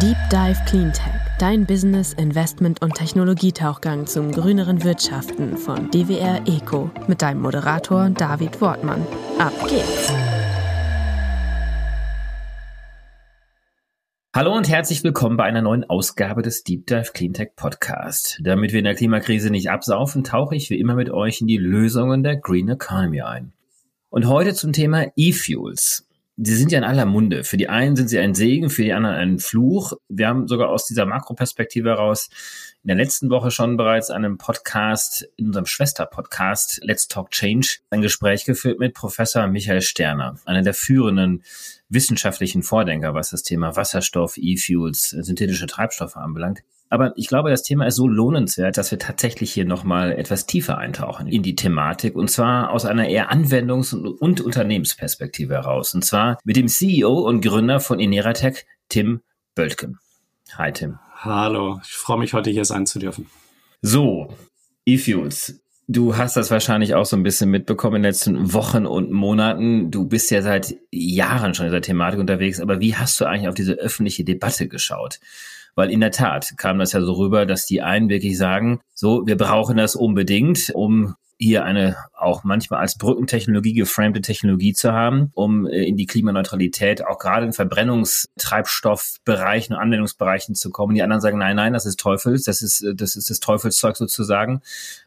Deep Dive Cleantech, dein Business, Investment und Technologietauchgang zum grüneren Wirtschaften von DWR Eco mit deinem Moderator David Wortmann. Ab geht's! Hallo und herzlich willkommen bei einer neuen Ausgabe des Deep Dive Cleantech Podcast. Damit wir in der Klimakrise nicht absaufen, tauche ich wie immer mit euch in die Lösungen der Green Economy ein. Und heute zum Thema E-Fuels die sind ja in aller Munde. Für die einen sind sie ein Segen, für die anderen ein Fluch. Wir haben sogar aus dieser Makroperspektive heraus in der letzten Woche schon bereits einem Podcast, in unserem Schwester-Podcast Let's Talk Change, ein Gespräch geführt mit Professor Michael Sterner, einer der führenden wissenschaftlichen Vordenker, was das Thema Wasserstoff, E-Fuels, synthetische Treibstoffe anbelangt. Aber ich glaube, das Thema ist so lohnenswert, dass wir tatsächlich hier nochmal etwas tiefer eintauchen in die Thematik und zwar aus einer eher Anwendungs- und Unternehmensperspektive heraus. Und zwar mit dem CEO und Gründer von Ineratec, Tim Böltgen. Hi Tim. Hallo, ich freue mich heute hier sein zu dürfen. So, E-Fuels. Du hast das wahrscheinlich auch so ein bisschen mitbekommen in den letzten Wochen und Monaten. Du bist ja seit Jahren schon in dieser Thematik unterwegs, aber wie hast du eigentlich auf diese öffentliche Debatte geschaut? Weil in der Tat kam das ja so rüber, dass die einen wirklich sagen, so, wir brauchen das unbedingt, um hier eine auch manchmal als Brückentechnologie geframte Technologie zu haben, um äh, in die Klimaneutralität auch gerade in Verbrennungstreibstoffbereichen und Anwendungsbereichen zu kommen. Die anderen sagen, nein, nein, das ist Teufels, das ist, äh, das ist das Teufelszeug sozusagen,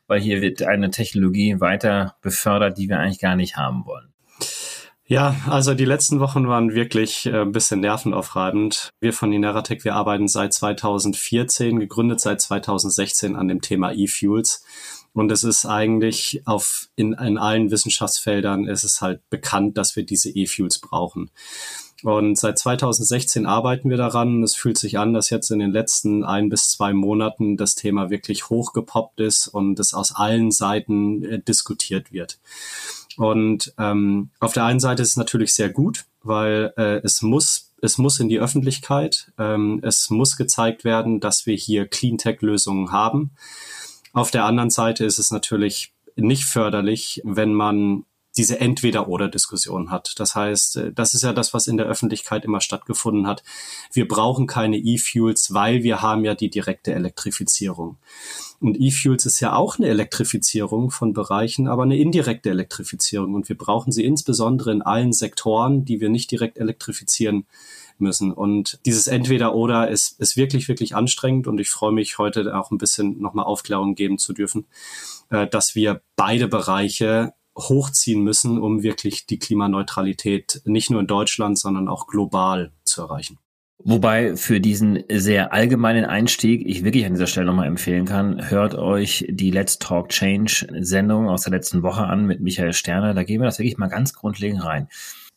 weil hier wird eine Technologie weiter befördert, die wir eigentlich gar nicht haben wollen. Ja, also die letzten Wochen waren wirklich äh, ein bisschen nervenaufreibend. Wir von Ineratec, wir arbeiten seit 2014, gegründet seit 2016 an dem Thema E-Fuels. Und es ist eigentlich auf, in, in allen Wissenschaftsfeldern ist es halt bekannt, dass wir diese E-Fuels brauchen. Und seit 2016 arbeiten wir daran. Es fühlt sich an, dass jetzt in den letzten ein bis zwei Monaten das Thema wirklich hochgepoppt ist und es aus allen Seiten äh, diskutiert wird. Und ähm, auf der einen Seite ist es natürlich sehr gut, weil äh, es muss es muss in die Öffentlichkeit, ähm, es muss gezeigt werden, dass wir hier Cleantech-Lösungen haben. Auf der anderen Seite ist es natürlich nicht förderlich, wenn man diese Entweder-Oder-Diskussion hat. Das heißt, äh, das ist ja das, was in der Öffentlichkeit immer stattgefunden hat. Wir brauchen keine E-Fuels, weil wir haben ja die direkte Elektrifizierung. Und E-Fuels ist ja auch eine Elektrifizierung von Bereichen, aber eine indirekte Elektrifizierung. Und wir brauchen sie insbesondere in allen Sektoren, die wir nicht direkt elektrifizieren müssen. Und dieses Entweder-Oder ist, ist wirklich, wirklich anstrengend. Und ich freue mich, heute auch ein bisschen nochmal Aufklärung geben zu dürfen, äh, dass wir beide Bereiche hochziehen müssen, um wirklich die Klimaneutralität nicht nur in Deutschland, sondern auch global zu erreichen. Wobei für diesen sehr allgemeinen Einstieg ich wirklich an dieser Stelle nochmal empfehlen kann, hört euch die Let's Talk Change Sendung aus der letzten Woche an mit Michael Sterner. Da gehen wir das wirklich mal ganz grundlegend rein.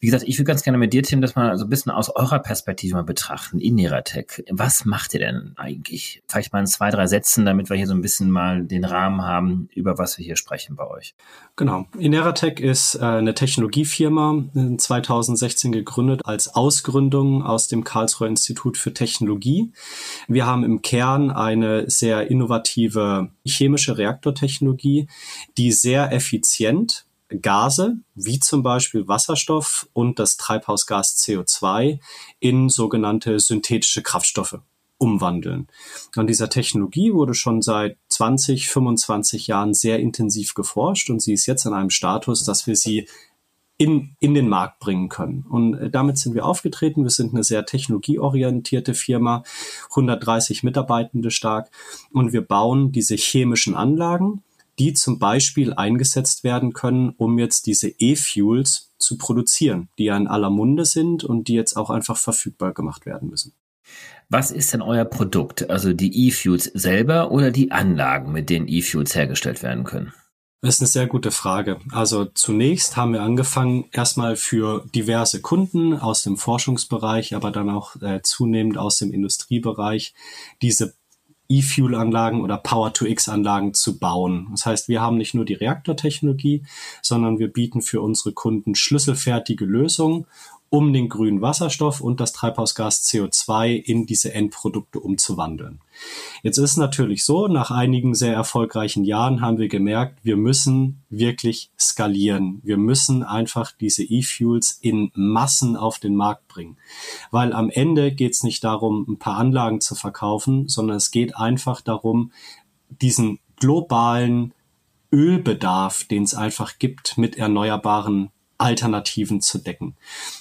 Wie gesagt, ich würde ganz gerne mit dir, Tim, das mal so ein bisschen aus eurer Perspektive mal betrachten in Neratec. Was macht ihr denn eigentlich? Vielleicht mal in zwei, drei Sätzen, damit wir hier so ein bisschen mal den Rahmen haben, über was wir hier sprechen bei euch. Genau. Ineratec ist äh, eine Technologiefirma, 2016 gegründet als Ausgründung aus dem Karlsruher Institut für Technologie. Wir haben im Kern eine sehr innovative chemische Reaktortechnologie, die sehr effizient Gase, wie zum Beispiel Wasserstoff und das Treibhausgas CO2, in sogenannte synthetische Kraftstoffe umwandeln. An dieser Technologie wurde schon seit 20, 25 Jahren sehr intensiv geforscht und sie ist jetzt in einem Status, dass wir sie in, in den Markt bringen können. Und äh, damit sind wir aufgetreten. Wir sind eine sehr technologieorientierte Firma, 130 Mitarbeitende stark und wir bauen diese chemischen Anlagen, die zum Beispiel eingesetzt werden können, um jetzt diese E-Fuels zu produzieren, die ja in aller Munde sind und die jetzt auch einfach verfügbar gemacht werden müssen. Was ist denn euer Produkt? Also die E-Fuels selber oder die Anlagen, mit denen E-Fuels hergestellt werden können? Das ist eine sehr gute Frage. Also zunächst haben wir angefangen, erstmal für diverse Kunden aus dem Forschungsbereich, aber dann auch äh, zunehmend aus dem Industriebereich, diese E-Fuel-Anlagen oder Power-to-X-Anlagen zu bauen. Das heißt, wir haben nicht nur die Reaktortechnologie, sondern wir bieten für unsere Kunden schlüsselfertige Lösungen, um den grünen Wasserstoff und das Treibhausgas CO2 in diese Endprodukte umzuwandeln. Jetzt ist natürlich so, nach einigen sehr erfolgreichen Jahren haben wir gemerkt, wir müssen wirklich skalieren. Wir müssen einfach diese E-Fuels in Massen auf den Markt bringen. Weil am Ende geht es nicht darum, ein paar Anlagen zu verkaufen, sondern es geht einfach darum, diesen globalen Ölbedarf, den es einfach gibt, mit erneuerbaren Alternativen zu decken.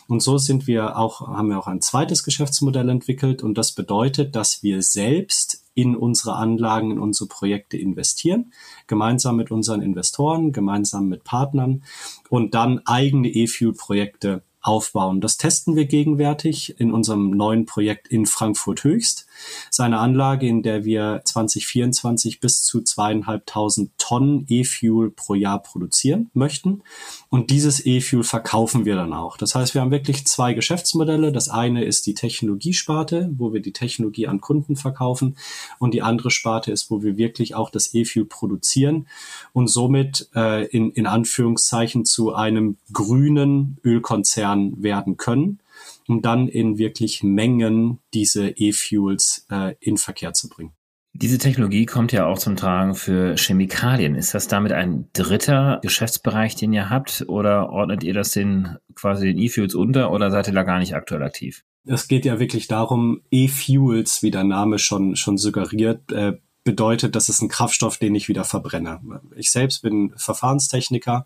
Und so sind wir auch, haben wir auch ein zweites Geschäftsmodell entwickelt und das bedeutet, dass wir selbst in unsere Anlagen, in unsere Projekte investieren, gemeinsam mit unseren Investoren, gemeinsam mit Partnern und dann eigene E-Fuel-Projekte aufbauen. Das testen wir gegenwärtig in unserem neuen Projekt in Frankfurt Höchst. Das ist eine Anlage, in der wir 2024 bis zu zweieinhalbtausend Tonnen E-Fuel pro Jahr produzieren möchten. Und dieses E-Fuel verkaufen wir dann auch. Das heißt, wir haben wirklich zwei Geschäftsmodelle. Das eine ist die Technologiesparte, wo wir die Technologie an Kunden verkaufen. Und die andere Sparte ist, wo wir wirklich auch das E-Fuel produzieren und somit äh, in, in Anführungszeichen zu einem grünen Ölkonzern werden können um dann in wirklich Mengen diese E-Fuels äh, in Verkehr zu bringen. Diese Technologie kommt ja auch zum Tragen für Chemikalien. Ist das damit ein dritter Geschäftsbereich, den ihr habt, oder ordnet ihr das den quasi den E-Fuels unter oder seid ihr da gar nicht aktuell aktiv? Es geht ja wirklich darum, E-Fuels, wie der Name schon, schon suggeriert, äh, bedeutet, das ist ein Kraftstoff, den ich wieder verbrenne. Ich selbst bin Verfahrenstechniker.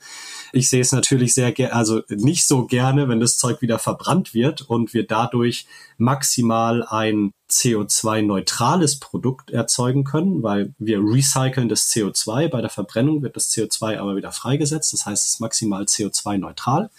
Ich sehe es natürlich sehr also nicht so gerne, wenn das Zeug wieder verbrannt wird und wir dadurch maximal ein CO2-neutrales Produkt erzeugen können, weil wir recyceln das CO2. Bei der Verbrennung wird das CO2 aber wieder freigesetzt. Das heißt, es ist maximal CO2-neutral.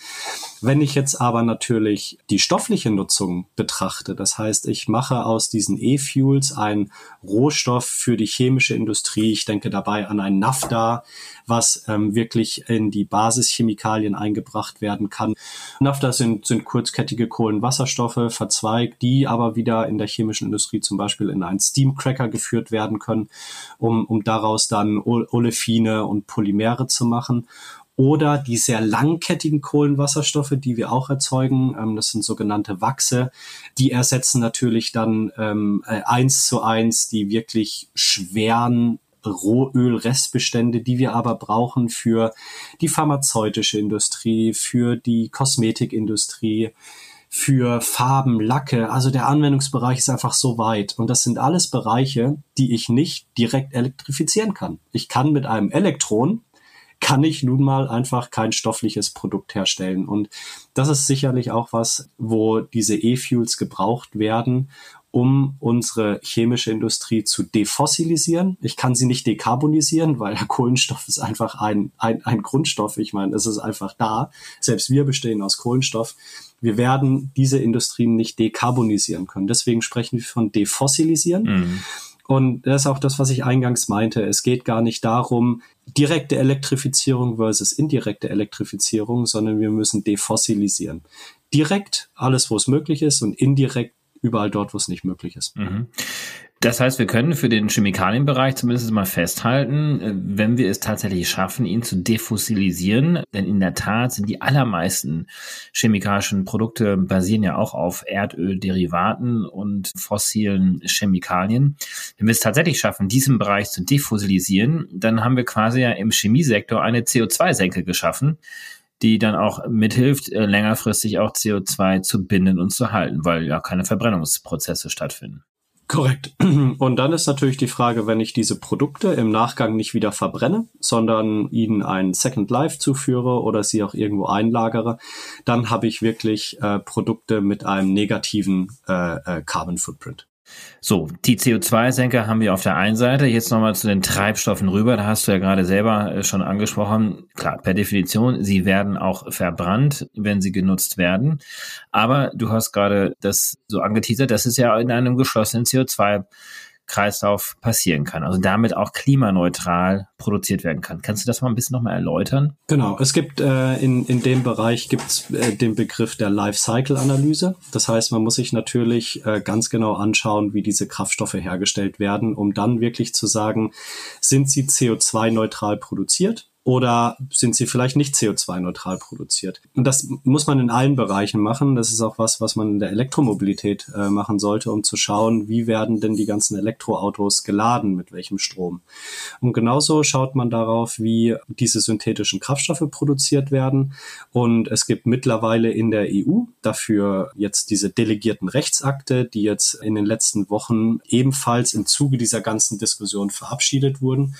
Wenn ich jetzt aber natürlich die stoffliche Nutzung betrachte, das heißt, ich mache aus diesen E-Fuels einen Rohstoff für die chemische Industrie. Ich denke dabei an ein Naphtha, was ähm, wirklich in die Basischemikalien eingebracht werden kann. Naphtha sind, sind kurzkettige Kohlenwasserstoffe, verzweigt, die aber wieder in der chemischen Industrie zum Beispiel in einen Steamcracker geführt werden können, um, um daraus dann Olefine und Polymere zu machen oder die sehr langkettigen Kohlenwasserstoffe, die wir auch erzeugen, ähm, das sind sogenannte Wachse, die ersetzen natürlich dann ähm, äh, eins zu eins die wirklich schweren Rohölrestbestände, die wir aber brauchen für die pharmazeutische Industrie, für die Kosmetikindustrie, für Farben, Lacke. Also der Anwendungsbereich ist einfach so weit. Und das sind alles Bereiche, die ich nicht direkt elektrifizieren kann. Ich kann mit einem Elektron kann ich nun mal einfach kein stoffliches Produkt herstellen. Und das ist sicherlich auch was, wo diese E-Fuels gebraucht werden, um unsere chemische Industrie zu defossilisieren. Ich kann sie nicht dekarbonisieren, weil der Kohlenstoff ist einfach ein, ein, ein Grundstoff. Ich meine, es ist einfach da. Selbst wir bestehen aus Kohlenstoff. Wir werden diese Industrien nicht dekarbonisieren können. Deswegen sprechen wir von defossilisieren. Mhm. Und das ist auch das, was ich eingangs meinte. Es geht gar nicht darum, direkte Elektrifizierung versus indirekte Elektrifizierung, sondern wir müssen defossilisieren. Direkt alles, wo es möglich ist und indirekt überall dort, wo es nicht möglich ist. Mhm. Das heißt, wir können für den Chemikalienbereich zumindest mal festhalten, äh, wenn wir es tatsächlich schaffen, ihn zu defossilisieren, denn in der Tat sind die allermeisten chemikalischen Produkte basieren ja auch auf Erdölderivaten und fossilen Chemikalien. Wenn wir es tatsächlich schaffen, diesen Bereich zu defossilisieren, dann haben wir quasi ja im Chemiesektor eine CO2-Senke geschaffen, die dann auch mithilft, äh, längerfristig auch CO2 zu binden und zu halten, weil ja keine Verbrennungsprozesse stattfinden. Korrekt. Und dann ist natürlich die Frage, wenn ich diese Produkte im Nachgang nicht wieder verbrenne, sondern ihnen ein Second Life zuführe oder sie auch irgendwo einlagere, dann habe ich wirklich äh, Produkte mit einem negativen äh, äh, Carbon Footprint. So, die CO2-Senker haben wir auf der einen Seite. Jetzt nochmal zu den Treibstoffen rüber. Da hast du ja gerade selber äh, schon angesprochen. Klar, per Definition, sie werden auch verbrannt, wenn sie genutzt werden. Aber du hast gerade das so angeteasert, das ist ja in einem geschlossenen CO2 Kreislauf passieren kann. Also damit auch klimaneutral produziert werden kann. Kannst du das mal ein bisschen nochmal erläutern? Genau, es gibt äh, in, in dem Bereich gibt's äh, den Begriff der Life-Cycle-Analyse. Das heißt, man muss sich natürlich äh, ganz genau anschauen, wie diese Kraftstoffe hergestellt werden, um dann wirklich zu sagen, sind sie CO2-neutral produziert oder sind sie vielleicht nicht CO2-neutral produziert? Und das muss man in allen Bereichen machen. Das ist auch was, was man in der Elektromobilität äh, machen sollte, um zu schauen, wie werden denn die ganzen Elektroautos geladen, mit welchem Strom. Und genauso schaut man darauf, wie diese synthetischen Kraftstoffe produziert werden. Und es gibt mittlerweile in der EU dafür jetzt diese delegierten Rechtsakte, die jetzt in den letzten Wochen ebenfalls im Zuge dieser ganzen Diskussion verabschiedet wurden.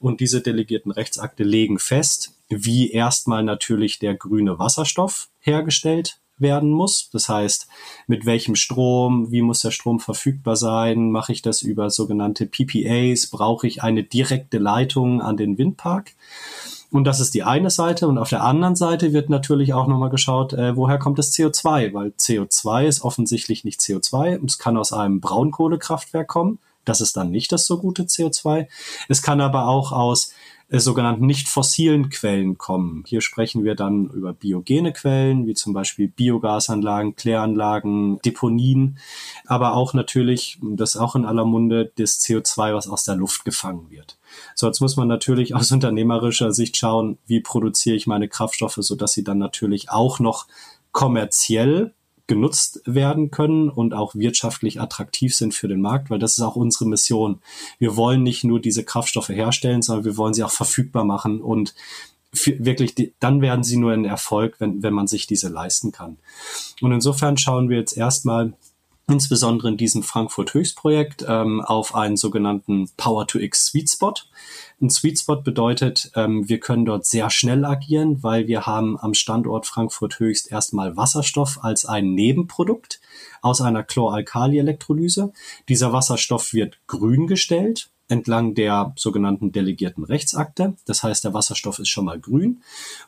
Und diese delegierten Rechtsakte legen fest, wie erstmal natürlich der grüne Wasserstoff hergestellt werden muss. Das heißt, mit welchem Strom, wie muss der Strom verfügbar sein? Mache ich das über sogenannte PPAs? Brauche ich eine direkte Leitung an den Windpark? Und das ist die eine Seite. Und auf der anderen Seite wird natürlich auch nochmal geschaut, äh, woher kommt das CO2? Weil CO2 ist offensichtlich nicht CO2. Es kann aus einem Braunkohlekraftwerk kommen. Das ist dann nicht das so gute CO2. Es kann aber auch aus äh, sogenannten nicht fossilen Quellen kommen. Hier sprechen wir dann über biogene Quellen, wie zum Beispiel Biogasanlagen, Kläranlagen, Deponien, aber auch natürlich, das ist auch in aller Munde, das CO2, was aus der Luft gefangen wird. So, jetzt muss man natürlich aus unternehmerischer Sicht schauen, wie produziere ich meine Kraftstoffe, so dass sie dann natürlich auch noch kommerziell genutzt werden können und auch wirtschaftlich attraktiv sind für den Markt, weil das ist auch unsere Mission. Wir wollen nicht nur diese Kraftstoffe herstellen, sondern wir wollen sie auch verfügbar machen und wirklich, die, dann werden sie nur ein Erfolg, wenn, wenn man sich diese leisten kann. Und insofern schauen wir jetzt erstmal insbesondere in diesem Frankfurt Höchstprojekt ähm, auf einen sogenannten Power to X Sweet Spot. Ein Sweet Spot bedeutet, ähm, wir können dort sehr schnell agieren, weil wir haben am Standort Frankfurt Höchst erstmal Wasserstoff als ein Nebenprodukt aus einer Chloralkali-Elektrolyse. Dieser Wasserstoff wird grün gestellt entlang der sogenannten delegierten Rechtsakte. Das heißt, der Wasserstoff ist schon mal grün.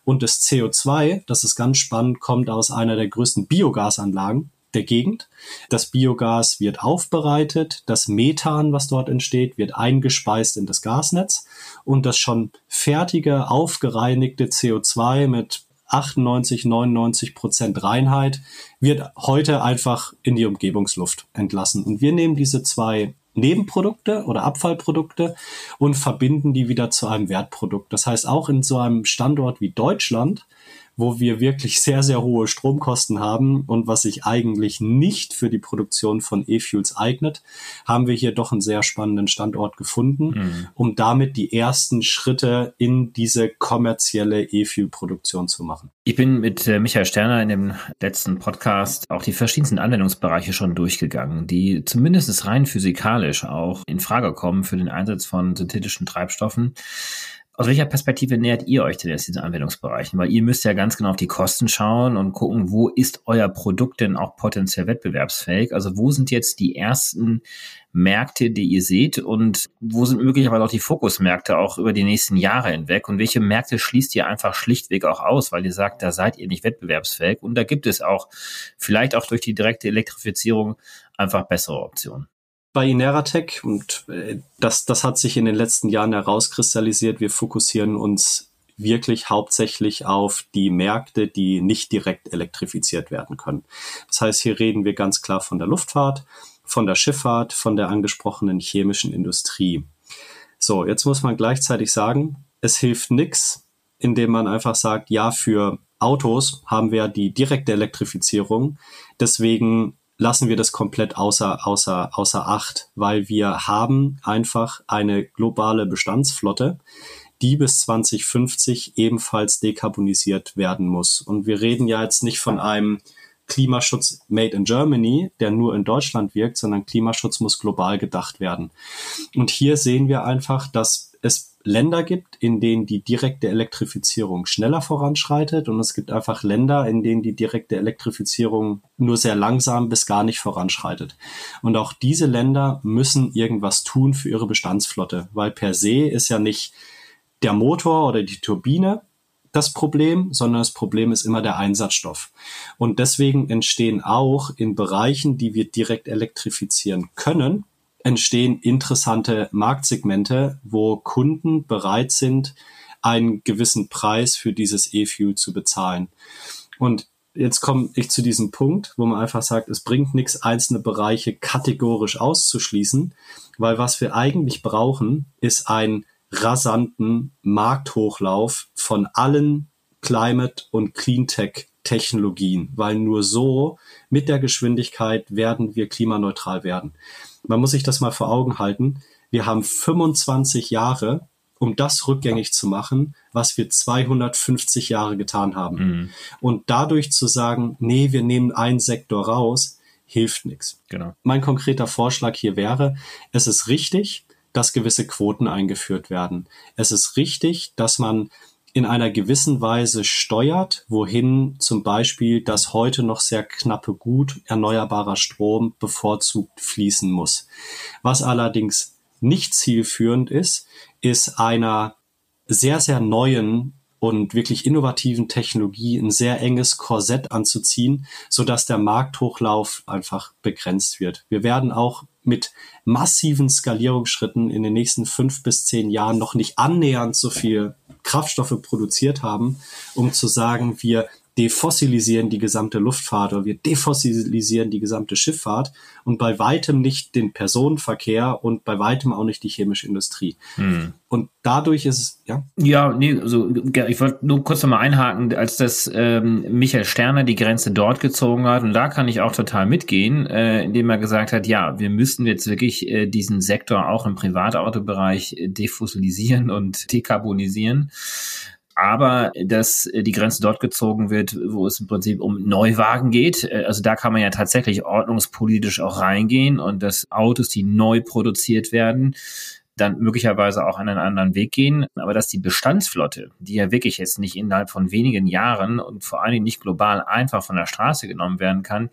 Und das CO2, das ist ganz spannend, kommt aus einer der größten Biogasanlagen der Gegend. Das Biogas wird aufbereitet, das Methan, was dort entsteht, wird eingespeist in das Gasnetz und das schon fertige, aufgereinigte CO2 mit 98, 99 Prozent Reinheit wird heute einfach in die Umgebungsluft entlassen. Und wir nehmen diese zwei Nebenprodukte oder Abfallprodukte und verbinden die wieder zu einem Wertprodukt. Das heißt, auch in so einem Standort wie Deutschland wo wir wirklich sehr, sehr hohe Stromkosten haben und was sich eigentlich nicht für die Produktion von E-Fuels eignet, haben wir hier doch einen sehr spannenden Standort gefunden, mhm. um damit die ersten Schritte in diese kommerzielle E-Fuel-Produktion zu machen. Ich bin mit äh, Michael Sterner in dem letzten Podcast auch die verschiedensten Anwendungsbereiche schon durchgegangen, die zumindest rein physikalisch auch in Frage kommen für den Einsatz von synthetischen Treibstoffen. Aus welcher Perspektive nähert ihr euch denn jetzt diesen Anwendungsbereichen? Weil ihr müsst ja ganz genau auf die Kosten schauen und gucken, wo ist euer Produkt denn auch potenziell wettbewerbsfähig? Also wo sind jetzt die ersten Märkte, die ihr seht und wo sind möglicherweise auch die Fokusmärkte auch über die nächsten Jahre hinweg und welche Märkte schließt ihr einfach schlichtweg auch aus, weil ihr sagt, da seid ihr nicht wettbewerbsfähig und da gibt es auch vielleicht auch durch die direkte Elektrifizierung einfach bessere Optionen bei Ineratec und äh, das, das hat sich in den letzten Jahren herauskristallisiert. Wir fokussieren uns wirklich hauptsächlich auf die Märkte, die nicht direkt elektrifiziert werden können. Das heißt, hier reden wir ganz klar von der Luftfahrt, von der Schifffahrt, von der angesprochenen chemischen Industrie. So, jetzt muss man gleichzeitig sagen, es hilft nichts, indem man einfach sagt, ja, für Autos haben wir die direkte Elektrifizierung. Deswegen lassen wir das komplett außer, außer, außer Acht, weil wir haben einfach eine globale Bestandsflotte, die bis 2050 ebenfalls dekarbonisiert werden muss. Und wir reden ja jetzt nicht von einem Klimaschutz made in Germany, der nur in Deutschland wirkt, sondern Klimaschutz muss global gedacht werden. Und hier sehen wir einfach, dass es Länder gibt, in denen die direkte Elektrifizierung schneller voranschreitet und es gibt einfach Länder, in denen die direkte Elektrifizierung nur sehr langsam bis gar nicht voranschreitet. Und auch diese Länder müssen irgendwas tun für ihre Bestandsflotte, weil per se ist ja nicht der Motor oder die Turbine das Problem, sondern das Problem ist immer der Einsatzstoff. Und deswegen entstehen auch in Bereichen, die wir direkt elektrifizieren können, entstehen interessante Marktsegmente, wo Kunden bereit sind, einen gewissen Preis für dieses E-Fuel zu bezahlen. Und jetzt komme ich zu diesem Punkt, wo man einfach sagt, es bringt nichts, einzelne Bereiche kategorisch auszuschließen, weil was wir eigentlich brauchen, ist ein rasanten Markthochlauf von allen Climate- und Cleantech-Technologien, weil nur so mit der Geschwindigkeit werden wir klimaneutral werden. Man muss sich das mal vor Augen halten. Wir haben 25 Jahre, um das rückgängig zu machen, was wir 250 Jahre getan haben. Mhm. Und dadurch zu sagen, nee, wir nehmen einen Sektor raus, hilft nichts. Genau. Mein konkreter Vorschlag hier wäre, es ist richtig, dass gewisse Quoten eingeführt werden. Es ist richtig, dass man in einer gewissen Weise steuert, wohin zum Beispiel das heute noch sehr knappe Gut erneuerbarer Strom bevorzugt fließen muss. Was allerdings nicht zielführend ist, ist einer sehr, sehr neuen und wirklich innovativen Technologie ein sehr enges Korsett anzuziehen, so dass der Markthochlauf einfach begrenzt wird. Wir werden auch mit massiven Skalierungsschritten in den nächsten fünf bis zehn Jahren noch nicht annähernd so viel Kraftstoffe produziert haben, um zu sagen, wir defossilisieren die gesamte Luftfahrt oder wir defossilisieren die gesamte Schifffahrt und bei weitem nicht den Personenverkehr und bei weitem auch nicht die chemische Industrie. Hm. Und dadurch ist es, ja? Ja, nee, also ich wollte nur kurz nochmal einhaken, als das ähm, Michael Sterner die Grenze dort gezogen hat, und da kann ich auch total mitgehen, äh, indem er gesagt hat, ja, wir müssen jetzt wirklich äh, diesen Sektor auch im Privatautobereich äh, defossilisieren und dekarbonisieren aber dass äh, die Grenze dort gezogen wird, wo es im Prinzip um Neuwagen geht. Äh, also da kann man ja tatsächlich ordnungspolitisch auch reingehen und dass Autos, die neu produziert werden, dann möglicherweise auch einen anderen Weg gehen. Aber dass die Bestandsflotte, die ja wirklich jetzt nicht innerhalb von wenigen Jahren und vor allen Dingen nicht global einfach von der Straße genommen werden kann,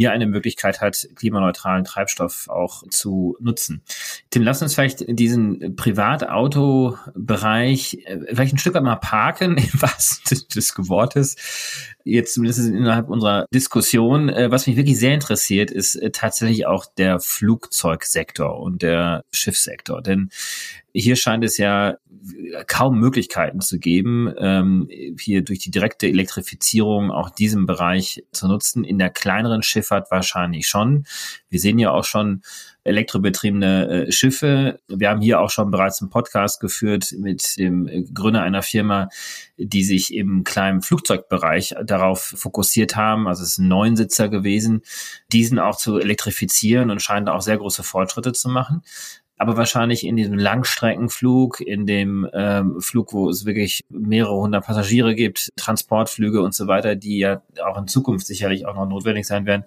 hier eine Möglichkeit hat, klimaneutralen Treibstoff auch zu nutzen. Tim, lass uns vielleicht diesen Privatautobereich äh, vielleicht ein Stück weit mal parken, im wahrsten des Wortes. Jetzt zumindest innerhalb unserer Diskussion. Äh, was mich wirklich sehr interessiert, ist äh, tatsächlich auch der Flugzeugsektor und der Schiffssektor. Denn hier scheint es ja kaum Möglichkeiten zu geben, ähm, hier durch die direkte Elektrifizierung auch diesen Bereich zu nutzen. In der kleineren Schifffahrt wahrscheinlich schon. Wir sehen ja auch schon elektrobetriebene äh, Schiffe. Wir haben hier auch schon bereits einen Podcast geführt mit dem Gründer einer Firma, die sich im kleinen Flugzeugbereich darauf fokussiert haben. Also es ist ein Neunsitzer gewesen, diesen auch zu elektrifizieren und scheinen auch sehr große Fortschritte zu machen aber wahrscheinlich in diesem Langstreckenflug, in dem ähm, Flug, wo es wirklich mehrere hundert Passagiere gibt, Transportflüge und so weiter, die ja auch in Zukunft sicherlich auch noch notwendig sein werden,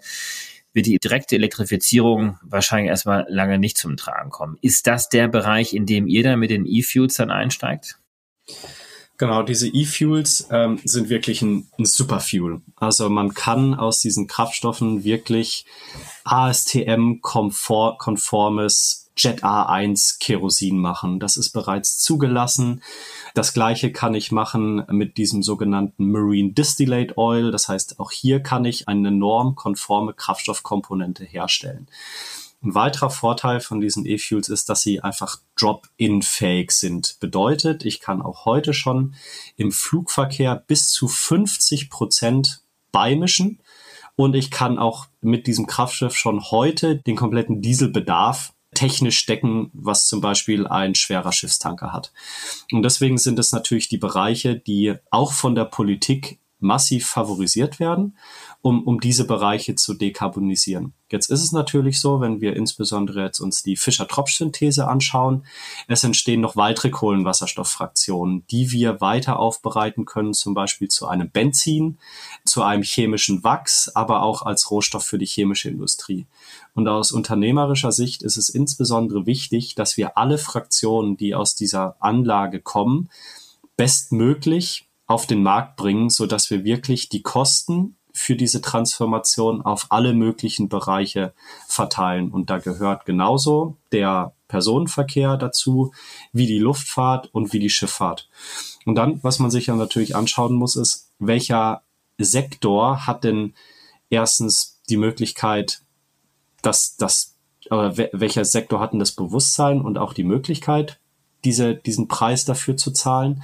wird die direkte Elektrifizierung wahrscheinlich erstmal lange nicht zum Tragen kommen. Ist das der Bereich, in dem ihr da mit den E-Fuels dann einsteigt? Genau, diese E-Fuels ähm, sind wirklich ein, ein Superfuel. Also man kann aus diesen Kraftstoffen wirklich ASTM-konformes Jet A1 Kerosin machen. Das ist bereits zugelassen. Das gleiche kann ich machen mit diesem sogenannten Marine Distillate Oil. Das heißt, auch hier kann ich eine normkonforme Kraftstoffkomponente herstellen. Ein weiterer Vorteil von diesen E-Fuels ist, dass sie einfach drop-in-fähig sind. Bedeutet, ich kann auch heute schon im Flugverkehr bis zu 50 Prozent beimischen und ich kann auch mit diesem Kraftstoff schon heute den kompletten Dieselbedarf technisch decken, was zum Beispiel ein schwerer Schiffstanker hat. Und deswegen sind es natürlich die Bereiche, die auch von der Politik massiv favorisiert werden, um, um diese Bereiche zu dekarbonisieren. Jetzt ist es natürlich so, wenn wir insbesondere jetzt uns die Fischer-Tropsch-Synthese anschauen, es entstehen noch weitere Kohlenwasserstofffraktionen, die wir weiter aufbereiten können, zum Beispiel zu einem Benzin, zu einem chemischen Wachs, aber auch als Rohstoff für die chemische Industrie. Und aus unternehmerischer Sicht ist es insbesondere wichtig, dass wir alle Fraktionen, die aus dieser Anlage kommen, bestmöglich auf den Markt bringen, so dass wir wirklich die Kosten für diese Transformation auf alle möglichen Bereiche verteilen. Und da gehört genauso der Personenverkehr dazu, wie die Luftfahrt und wie die Schifffahrt. Und dann, was man sich ja natürlich anschauen muss, ist, welcher Sektor hat denn erstens die Möglichkeit, dass das, oder welcher Sektor hat denn das Bewusstsein und auch die Möglichkeit, diese, diesen Preis dafür zu zahlen?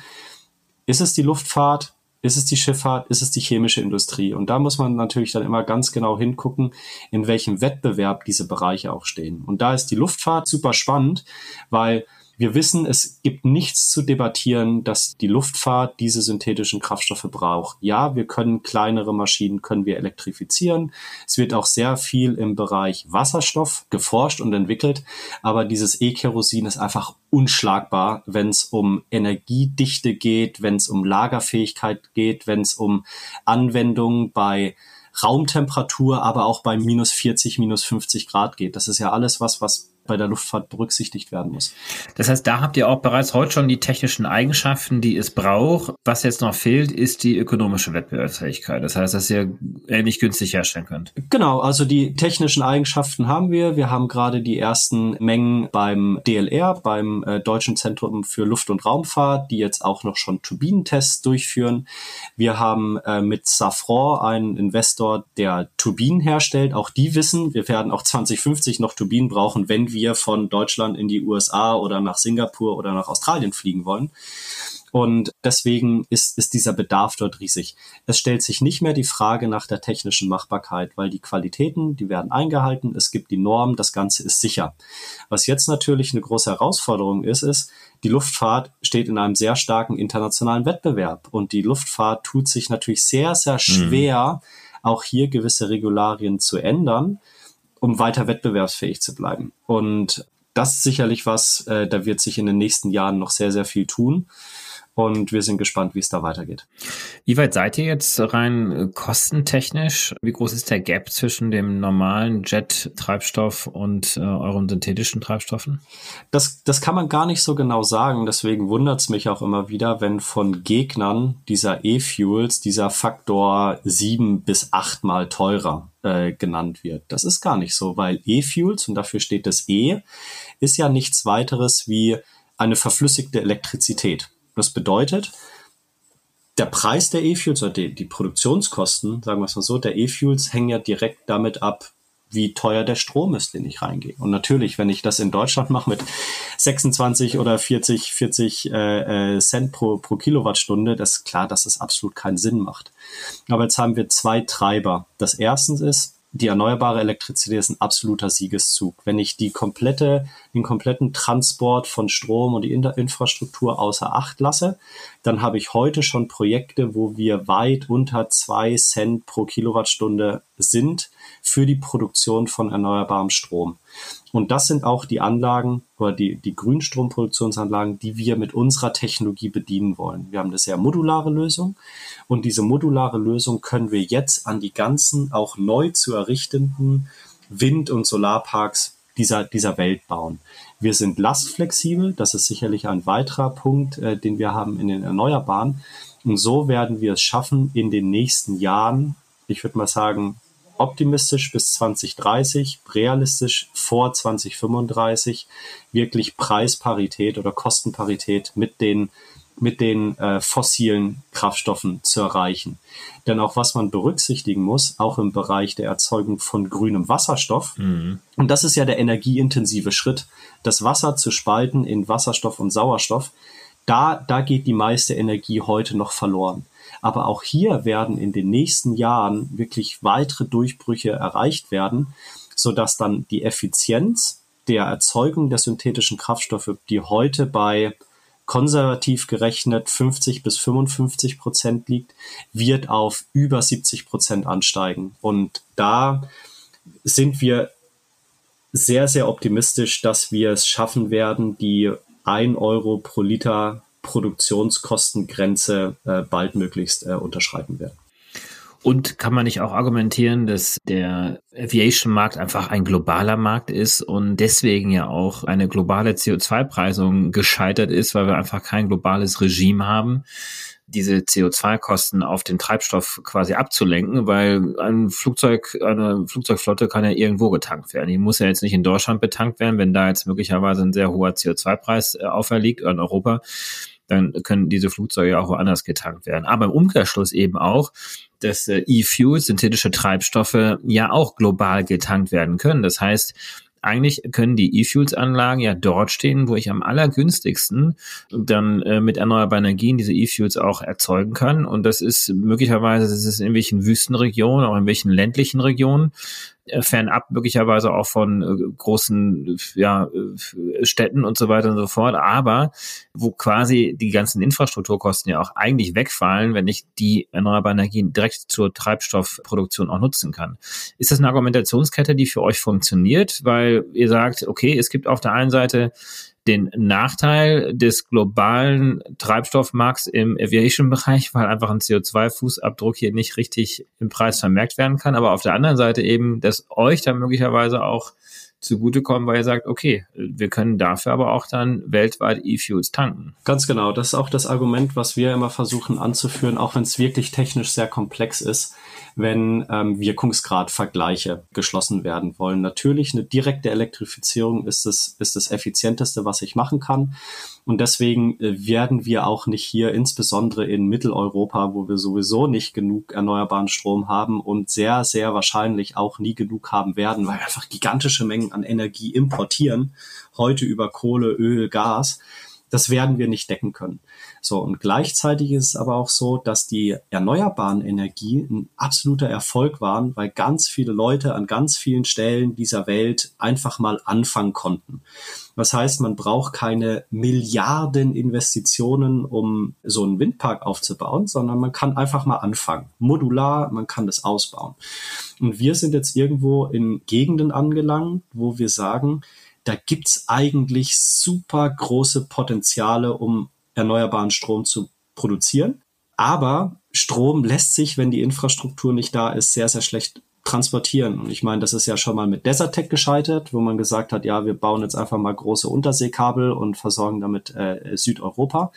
Ist es die Luftfahrt? Ist es die Schifffahrt? Ist es die chemische Industrie? Und da muss man natürlich dann immer ganz genau hingucken, in welchem Wettbewerb diese Bereiche auch stehen. Und da ist die Luftfahrt super spannend, weil Wir wissen, es gibt nichts zu debattieren, dass die Luftfahrt diese synthetischen Kraftstoffe braucht. Ja, wir können kleinere Maschinen, können wir elektrifizieren. Es wird auch sehr viel im Bereich Wasserstoff geforscht und entwickelt. Aber dieses E-Kerosin ist einfach unschlagbar, wenn es um Energiedichte geht, wenn es um Lagerfähigkeit geht, wenn es um Anwendungen bei Raumtemperatur, aber auch bei minus 40, minus 50 Grad geht. Das ist ja alles was, was bei der Luftfahrt berücksichtigt werden muss. Das heißt, da habt ihr auch bereits heute schon die technischen Eigenschaften, die es braucht. Was jetzt noch fehlt, ist die ökonomische Wettbewerbsfähigkeit. Das heißt, dass ihr ähnlich günstig herstellen könnt. Genau, also die technischen Eigenschaften haben wir. Wir haben gerade die ersten Mengen beim DLR, beim äh, Deutschen Zentrum für Luft- und Raumfahrt, die jetzt auch noch schon Turbinentests durchführen. Wir haben äh, mit Safran einen Investor, der Turbinen herstellt. Auch die wissen, wir werden auch 2050 noch Turbinen brauchen, wenn wir wir von Deutschland in die USA oder nach Singapur oder nach Australien fliegen wollen. Und deswegen ist, ist dieser Bedarf dort riesig. Es stellt sich nicht mehr die Frage nach der technischen Machbarkeit, weil die Qualitäten, die werden eingehalten, es gibt die Norm, das Ganze ist sicher. Was jetzt natürlich eine große Herausforderung ist, ist, die Luftfahrt steht in einem sehr starken internationalen Wettbewerb und die Luftfahrt tut sich natürlich sehr, sehr mhm. schwer, mhm. auch hier gewisse Regularien zu ändern um weiter wettbewerbsfähig zu bleiben. Und das ist sicherlich was, äh, da wird sich in den nächsten Jahren noch sehr, sehr viel tun. Und wir sind gespannt, wie es da weitergeht. Wie weit seid ihr jetzt rein äh, kostentechnisch? Wie groß ist der Gap zwischen dem normalen Jet-Treibstoff und äh, euren synthetischen Treibstoffen? Das, das kann man gar nicht so genau sagen. Deswegen wundert es mich auch immer wieder, wenn von Gegnern dieser E-Fuels dieser Faktor sieben bis achtmal teurer äh, genannt wird. Das ist gar nicht so, weil E-Fuels, und dafür steht das E, ist ja nichts weiteres wie eine verflüssigte Elektrizität. Das bedeutet, der Preis der E-Fuels oder die, die Produktionskosten, sagen wir es mal so, der E-Fuels hängen ja direkt damit ab, wie teuer der Strom ist, den ich reingehe. Und natürlich, wenn ich das in Deutschland mache mit 26 oder 40, 40 äh, äh, Cent pro, pro Kilowattstunde, das ist klar, dass das absolut keinen Sinn macht. Aber jetzt haben wir zwei Treiber. Das erste ist, die erneuerbare Elektrizität ist ein absoluter Siegeszug. Wenn ich die komplette, den kompletten Transport von Strom und die Infrastruktur außer Acht lasse, dann habe ich heute schon Projekte, wo wir weit unter zwei Cent pro Kilowattstunde sind für die Produktion von erneuerbarem Strom. Und das sind auch die Anlagen oder die, die Grünstromproduktionsanlagen, die wir mit unserer Technologie bedienen wollen. Wir haben eine sehr modulare Lösung und diese modulare Lösung können wir jetzt an die ganzen auch neu zu errichtenden Wind- und Solarparks dieser, dieser Welt bauen. Wir sind lastflexibel, das ist sicherlich ein weiterer Punkt, äh, den wir haben in den Erneuerbaren. Und so werden wir es schaffen, in den nächsten Jahren, ich würde mal sagen, optimistisch bis 2030, realistisch vor 2035 wirklich Preisparität oder Kostenparität mit den mit den äh, fossilen Kraftstoffen zu erreichen. Denn auch was man berücksichtigen muss, auch im Bereich der Erzeugung von grünem Wasserstoff, mhm. und das ist ja der energieintensive Schritt, das Wasser zu spalten in Wasserstoff und Sauerstoff, da, da geht die meiste Energie heute noch verloren. Aber auch hier werden in den nächsten Jahren wirklich weitere Durchbrüche erreicht werden, sodass dann die Effizienz der Erzeugung der synthetischen Kraftstoffe, die heute bei konservativ gerechnet 50 bis 55 Prozent liegt, wird auf über 70 Prozent ansteigen. Und da sind wir sehr, sehr optimistisch, dass wir es schaffen werden, die 1 Euro pro Liter Produktionskostengrenze äh, baldmöglichst äh, unterschreiten werden. Und kann man nicht auch argumentieren, dass der Aviation-Markt einfach ein globaler Markt ist und deswegen ja auch eine globale CO2-Preisung gescheitert ist, weil wir einfach kein globales Regime haben, diese CO2-Kosten auf den Treibstoff quasi abzulenken, weil ein Flugzeug, eine Flugzeugflotte kann ja irgendwo getankt werden. Die muss ja jetzt nicht in Deutschland betankt werden, wenn da jetzt möglicherweise ein sehr hoher CO2-Preis äh, auferliegt oder in Europa dann können diese Flugzeuge auch woanders getankt werden. Aber im Umkehrschluss eben auch, dass äh, E-Fuels, synthetische Treibstoffe, ja auch global getankt werden können. Das heißt, eigentlich können die E-Fuels-Anlagen ja dort stehen, wo ich am allergünstigsten dann äh, mit erneuerbaren Energien diese E-Fuels auch erzeugen kann. Und das ist möglicherweise, das ist in welchen Wüstenregionen, auch in welchen ländlichen Regionen. Äh, fernab möglicherweise auch von äh, großen ja, äh, Städten und so weiter und so fort, aber wo quasi die ganzen Infrastrukturkosten ja auch eigentlich wegfallen, wenn ich die erneuerbaren Energien direkt zur Treibstoffproduktion auch nutzen kann. Ist das eine Argumentationskette, die für euch funktioniert, weil ihr sagt, okay, es gibt auf der einen Seite den Nachteil des globalen Treibstoffmarkts im Aviation-Bereich, weil einfach ein CO2-Fußabdruck hier nicht richtig im Preis vermerkt werden kann. Aber auf der anderen Seite eben, dass euch da möglicherweise auch zugutekommen, weil ihr sagt, okay, wir können dafür aber auch dann weltweit E-Fuels tanken. Ganz genau, das ist auch das Argument, was wir immer versuchen anzuführen, auch wenn es wirklich technisch sehr komplex ist, wenn ähm, Wirkungsgradvergleiche geschlossen werden wollen. Natürlich, eine direkte Elektrifizierung ist das, ist das effizienteste, was ich machen kann. Und deswegen äh, werden wir auch nicht hier, insbesondere in Mitteleuropa, wo wir sowieso nicht genug erneuerbaren Strom haben und sehr, sehr wahrscheinlich auch nie genug haben werden, weil wir einfach gigantische Mengen an Energie importieren, heute über Kohle, Öl, Gas, das werden wir nicht decken können. So, und gleichzeitig ist es aber auch so, dass die erneuerbaren Energie ein absoluter Erfolg waren, weil ganz viele Leute an ganz vielen Stellen dieser Welt einfach mal anfangen konnten. Das heißt, man braucht keine Milliarden Investitionen, um so einen Windpark aufzubauen, sondern man kann einfach mal anfangen. Modular, man kann das ausbauen. Und wir sind jetzt irgendwo in Gegenden angelangt, wo wir sagen, da gibt's eigentlich super große Potenziale, um erneuerbaren Strom zu produzieren. Aber Strom lässt sich, wenn die Infrastruktur nicht da ist, sehr, sehr schlecht transportieren. Und ich meine, das ist ja schon mal mit Desertec gescheitert, wo man gesagt hat, ja, wir bauen jetzt einfach mal große Unterseekabel und versorgen damit äh, Südeuropa.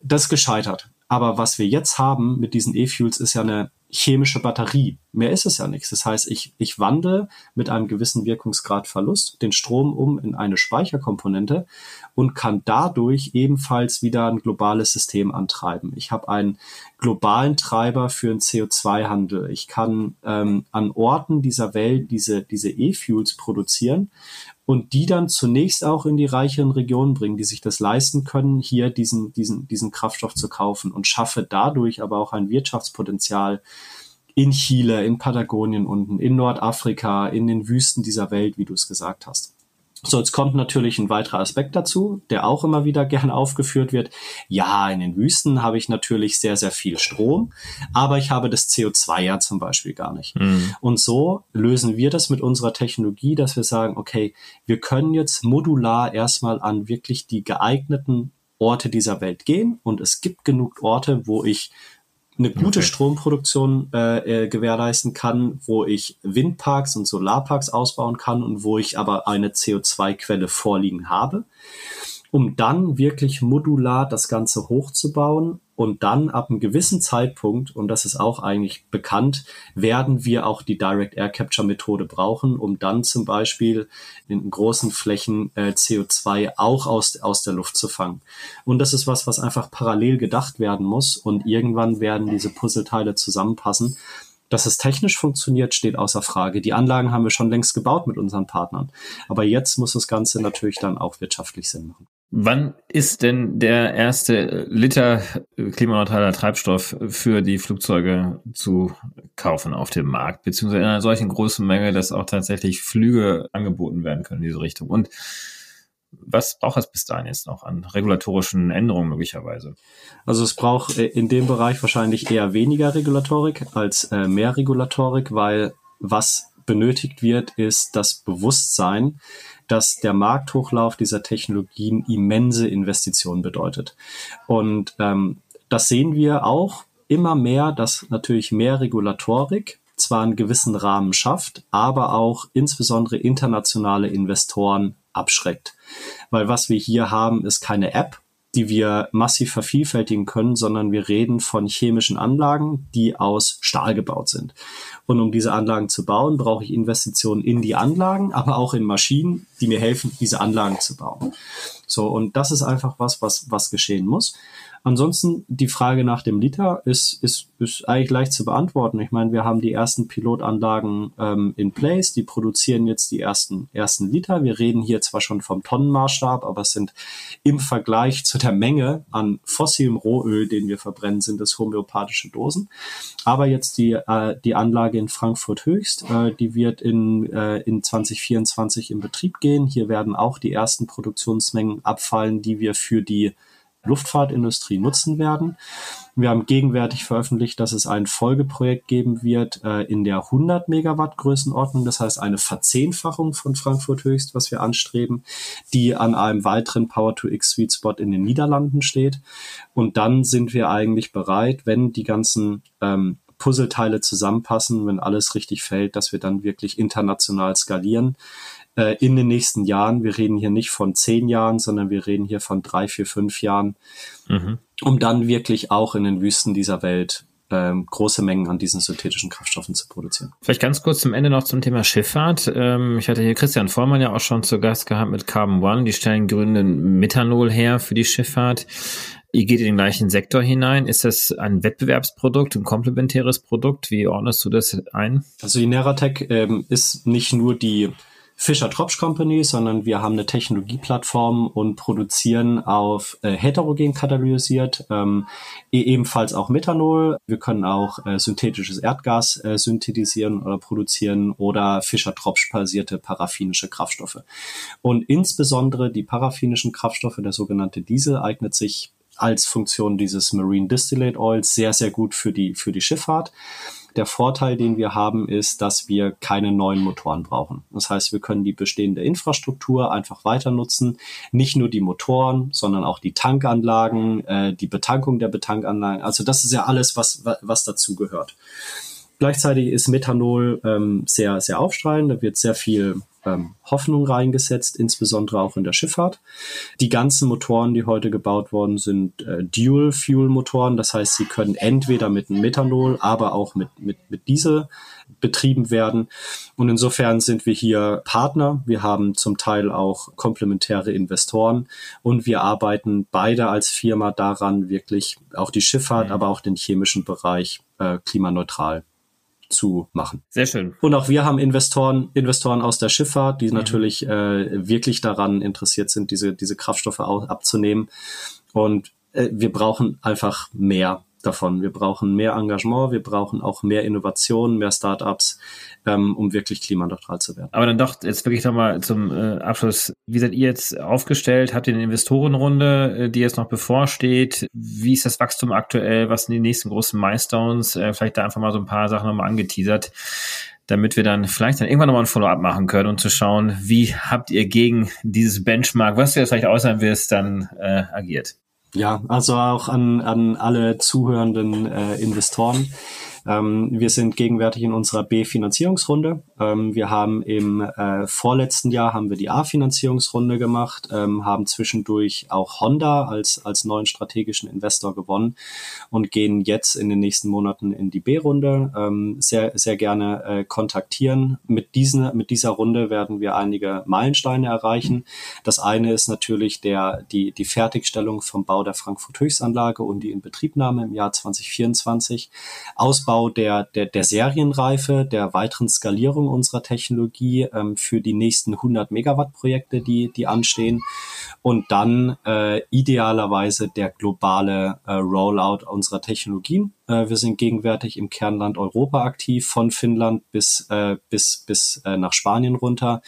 Das ist gescheitert. Aber was wir jetzt haben mit diesen E-Fuels ist ja eine chemische Batterie. Mehr ist es ja nichts. Das heißt, ich, ich wandle mit einem gewissen Wirkungsgradverlust den Strom um in eine Speicherkomponente und kann dadurch ebenfalls wieder ein globales System antreiben. Ich habe einen globalen Treiber für einen CO2-Handel. Ich kann ähm, an Orten dieser Welt diese, diese E-Fuels produzieren und die dann zunächst auch in die reicheren Regionen bringen, die sich das leisten können, hier diesen, diesen, diesen Kraftstoff zu kaufen und schaffe dadurch aber auch ein Wirtschaftspotenzial in Chile, in Patagonien unten, in Nordafrika, in den Wüsten dieser Welt, wie du es gesagt hast. So, jetzt kommt natürlich ein weiterer Aspekt dazu, der auch immer wieder gerne aufgeführt wird. Ja, in den Wüsten habe ich natürlich sehr, sehr viel Strom, aber ich habe das CO2 ja zum Beispiel gar nicht. Mhm. Und so lösen wir das mit unserer Technologie, dass wir sagen, okay, wir können jetzt modular erstmal an wirklich die geeigneten Orte dieser Welt gehen und es gibt genug Orte, wo ich eine gute okay. Stromproduktion äh, äh, gewährleisten kann, wo ich Windparks und Solarparks ausbauen kann und wo ich aber eine CO2-Quelle vorliegen habe um dann wirklich modular das Ganze hochzubauen und dann ab einem gewissen Zeitpunkt, und das ist auch eigentlich bekannt, werden wir auch die Direct Air Capture Methode brauchen, um dann zum Beispiel in großen Flächen äh, CO2 auch aus, aus der Luft zu fangen. Und das ist was, was einfach parallel gedacht werden muss und irgendwann werden diese Puzzleteile zusammenpassen. Dass es technisch funktioniert, steht außer Frage. Die Anlagen haben wir schon längst gebaut mit unseren Partnern. Aber jetzt muss das Ganze natürlich dann auch wirtschaftlich Sinn machen. Wann ist denn der erste Liter klimaneutraler Treibstoff für die Flugzeuge zu kaufen auf dem Markt, beziehungsweise in einer solchen großen Menge, dass auch tatsächlich Flüge angeboten werden können in diese Richtung? Und was braucht es bis dahin jetzt noch an regulatorischen Änderungen möglicherweise? Also es braucht in dem Bereich wahrscheinlich eher weniger Regulatorik als äh, mehr Regulatorik, weil was benötigt wird, ist das Bewusstsein, dass der Markthochlauf dieser Technologien immense Investitionen bedeutet. Und ähm, das sehen wir auch immer mehr, dass natürlich mehr Regulatorik zwar einen gewissen Rahmen schafft, aber auch insbesondere internationale Investoren abschreckt. Weil was wir hier haben, ist keine App, die wir massiv vervielfältigen können, sondern wir reden von chemischen Anlagen, die aus Stahl gebaut sind. Und um diese Anlagen zu bauen, brauche ich Investitionen in die Anlagen, aber auch in Maschinen, die mir helfen, diese Anlagen zu bauen. So, und das ist einfach was, was, was geschehen muss. Ansonsten die Frage nach dem Liter ist, ist, ist eigentlich leicht zu beantworten. Ich meine, wir haben die ersten Pilotanlagen ähm, in place, die produzieren jetzt die ersten, ersten Liter. Wir reden hier zwar schon vom Tonnenmaßstab, aber es sind im Vergleich zu der Menge an fossilem Rohöl, den wir verbrennen, sind es homöopathische Dosen. Aber jetzt die, äh, die Anlage in Frankfurt Höchst, äh, die wird in, äh, in 2024 in Betrieb gehen. Hier werden auch die ersten Produktionsmengen abfallen, die wir für die Luftfahrtindustrie nutzen werden. Wir haben gegenwärtig veröffentlicht, dass es ein Folgeprojekt geben wird äh, in der 100 Megawatt Größenordnung, das heißt eine Verzehnfachung von Frankfurt Höchst, was wir anstreben, die an einem weiteren Power-to-X Sweet Spot in den Niederlanden steht. Und dann sind wir eigentlich bereit, wenn die ganzen ähm, Puzzleteile zusammenpassen, wenn alles richtig fällt, dass wir dann wirklich international skalieren äh, in den nächsten Jahren. Wir reden hier nicht von zehn Jahren, sondern wir reden hier von drei, vier, fünf Jahren, mhm. um dann wirklich auch in den Wüsten dieser Welt ähm, große Mengen an diesen synthetischen Kraftstoffen zu produzieren. Vielleicht ganz kurz zum Ende noch zum Thema Schifffahrt. Ähm, ich hatte hier Christian Vormann ja auch schon zu Gast gehabt mit Carbon One. Die stellen grünen Methanol her für die Schifffahrt. Ihr geht in den gleichen Sektor hinein. Ist das ein Wettbewerbsprodukt, ein komplementäres Produkt? Wie ordnest du das ein? Also die Neratec ähm, ist nicht nur die Fischer Tropsch Company, sondern wir haben eine Technologieplattform und produzieren auf äh, heterogen katalysiert, ähm, e-, ebenfalls auch Methanol. Wir können auch äh, synthetisches Erdgas äh, synthetisieren oder produzieren oder Fischer Tropsch basierte paraffinische Kraftstoffe. Und insbesondere die paraffinischen Kraftstoffe, der sogenannte Diesel, eignet sich als Funktion dieses Marine Distillate Oils sehr, sehr gut für die, für die Schifffahrt. Der Vorteil, den wir haben, ist, dass wir keine neuen Motoren brauchen. Das heißt, wir können die bestehende Infrastruktur einfach weiter nutzen. Nicht nur die Motoren, sondern auch die Tankanlagen, äh, die Betankung der Betankanlagen. Also das ist ja alles, was, was dazu gehört. Gleichzeitig ist Methanol ähm, sehr, sehr aufstrahlend. Da wird sehr viel ähm, Hoffnung reingesetzt, insbesondere auch in der Schifffahrt. Die ganzen Motoren, die heute gebaut worden sind, äh, Dual-Fuel-Motoren. Das heißt, sie können entweder mit Methanol, aber auch mit, mit, mit Diesel betrieben werden. Und insofern sind wir hier Partner. Wir haben zum Teil auch komplementäre Investoren und wir arbeiten beide als Firma daran, wirklich auch die Schifffahrt, mhm. aber auch den chemischen Bereich äh, klimaneutral zu machen. Sehr schön. Und auch wir haben Investoren, Investoren aus der Schifffahrt, die mhm. natürlich äh, wirklich daran interessiert sind, diese, diese Kraftstoffe auch abzunehmen. Und äh, wir brauchen einfach mehr davon. Wir brauchen mehr Engagement, wir brauchen auch mehr Innovation, mehr Startups, ähm, um wirklich klimaneutral zu werden. Aber dann doch jetzt wirklich nochmal zum äh, Abschluss. Wie seid ihr jetzt aufgestellt? Habt ihr eine Investorenrunde, äh, die jetzt noch bevorsteht? Wie ist das Wachstum aktuell? Was sind die nächsten großen Milestones? Äh, vielleicht da einfach mal so ein paar Sachen nochmal angeteasert damit wir dann vielleicht dann irgendwann nochmal ein Follow-up machen können und zu schauen, wie habt ihr gegen dieses Benchmark, was du jetzt vielleicht äußern wirst, dann äh, agiert. Ja, also auch an, an alle zuhörenden äh, Investoren. Ähm, wir sind gegenwärtig in unserer B-Finanzierungsrunde. Ähm, wir haben im äh, vorletzten Jahr haben wir die A-Finanzierungsrunde gemacht, ähm, haben zwischendurch auch Honda als, als neuen strategischen Investor gewonnen und gehen jetzt in den nächsten Monaten in die B-Runde. Ähm, sehr, sehr gerne äh, kontaktieren. Mit, diesen, mit dieser Runde werden wir einige Meilensteine erreichen. Das eine ist natürlich der, die, die Fertigstellung vom Bau der Frankfurt-Höchstanlage und die Inbetriebnahme im Jahr 2024. Ausbau der, der, der Serienreife, der weiteren Skalierung unserer Technologie ähm, für die nächsten 100 Megawatt Projekte, die, die anstehen. Und dann äh, idealerweise der globale äh, Rollout unserer Technologien. Äh, wir sind gegenwärtig im Kernland Europa aktiv, von Finnland bis, äh, bis, bis äh, nach Spanien runter.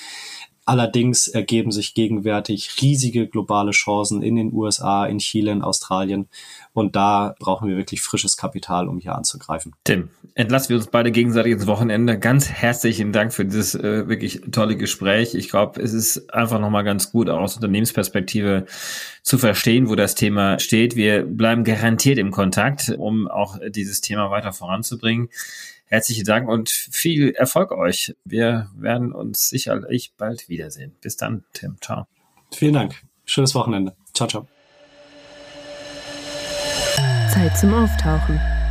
Allerdings ergeben sich gegenwärtig riesige globale Chancen in den USA, in Chile, in Australien. Und da brauchen wir wirklich frisches Kapital, um hier anzugreifen. Tim, entlassen wir uns beide gegenseitig ins Wochenende. Ganz herzlichen Dank für dieses äh, wirklich tolle Gespräch. Ich glaube, es ist einfach nochmal ganz gut, auch aus Unternehmensperspektive zu verstehen, wo das Thema steht. Wir bleiben garantiert im Kontakt, um auch dieses Thema weiter voranzubringen. Herzlichen Dank und viel Erfolg euch. Wir werden uns sicherlich bald wiedersehen. Bis dann, Tim. Ciao. Vielen Dank. Schönes Wochenende. Ciao, ciao. Zeit zum Auftauchen.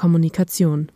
Kommunikation.